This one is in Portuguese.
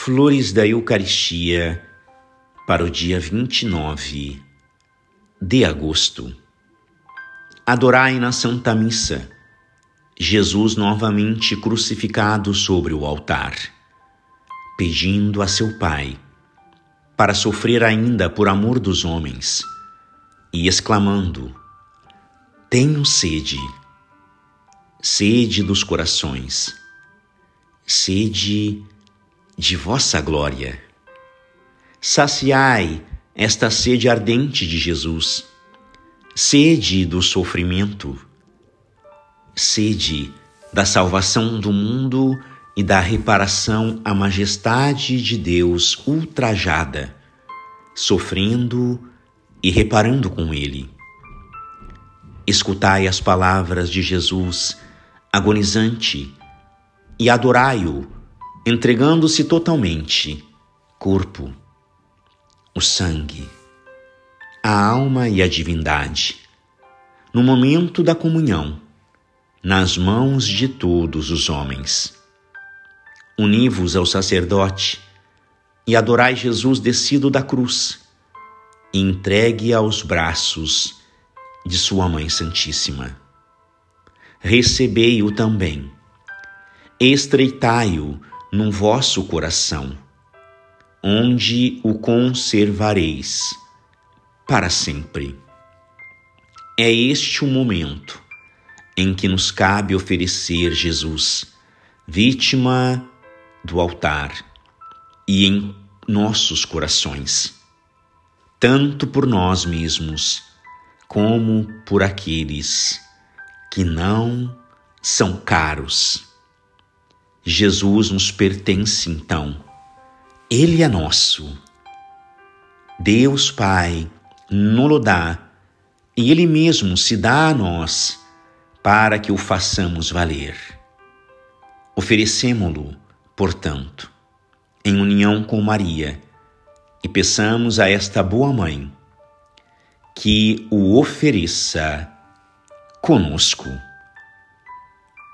Flores da Eucaristia para o dia 29 de agosto. Adorai na Santa Missa Jesus novamente crucificado sobre o altar, pedindo a seu Pai para sofrer ainda por amor dos homens e exclamando: Tenho sede, sede dos corações, sede de vossa glória. Saciai esta sede ardente de Jesus, sede do sofrimento, sede da salvação do mundo e da reparação à majestade de Deus ultrajada, sofrendo e reparando com Ele. Escutai as palavras de Jesus, agonizante, e adorai-o entregando-se totalmente, corpo, o sangue, a alma e a divindade, no momento da comunhão, nas mãos de todos os homens. Uni-vos ao sacerdote e adorai Jesus descido da cruz e entregue aos braços de Sua Mãe Santíssima. Recebei-o também, estreitai-o no vosso coração, onde o conservareis para sempre. É este o momento em que nos cabe oferecer Jesus, vítima do altar, e em nossos corações, tanto por nós mesmos como por aqueles que não são caros Jesus nos pertence então. Ele é nosso. Deus Pai nos dá e Ele mesmo se dá a nós para que o façamos valer. Oferecemo-lo, portanto, em união com Maria e peçamos a esta boa mãe que o ofereça conosco.